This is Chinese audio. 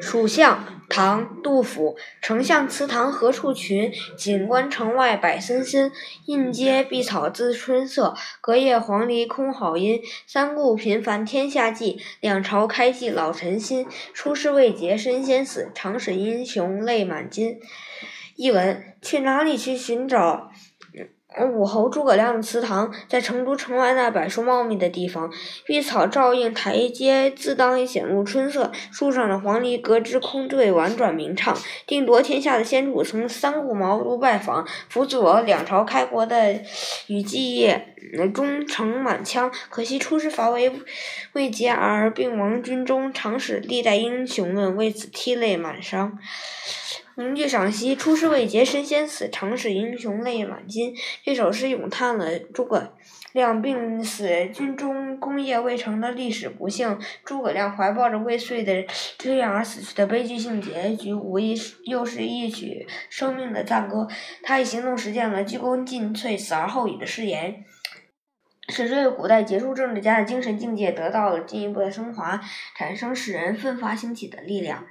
蜀相，唐·杜甫。丞相祠堂何处寻？锦官城外柏森森。映阶碧草自春色，隔叶黄鹂空好音。三顾频烦天下计，两朝开济老臣心。出师未捷身先死，长使英雄泪满襟。译文：去哪里去寻找？武侯诸葛亮的祠堂在成都城外那柏树茂密的地方，碧草照映台阶，自当显露春色。树上的黄鹂隔枝空对，婉转鸣唱。定夺天下的先主曾三顾茅庐拜访，辅佐两朝开国的羽季夜终成满腔。可惜出师伐魏未捷而病亡军中，常使历代英雄们为此涕泪满裳。名句赏析：出师未捷身先死，长使英雄泪满襟。这首诗咏叹了诸葛亮病死军中、功业未成的历史不幸，诸葛亮怀抱着未遂的志愿而死去的悲剧性结局，无疑又是一曲生命的赞歌。他以行动实践了“鞠躬尽瘁，死而后已”的誓言。使这位古代杰出政治家的精神境界得到了进一步的升华，产生使人奋发兴起的力量。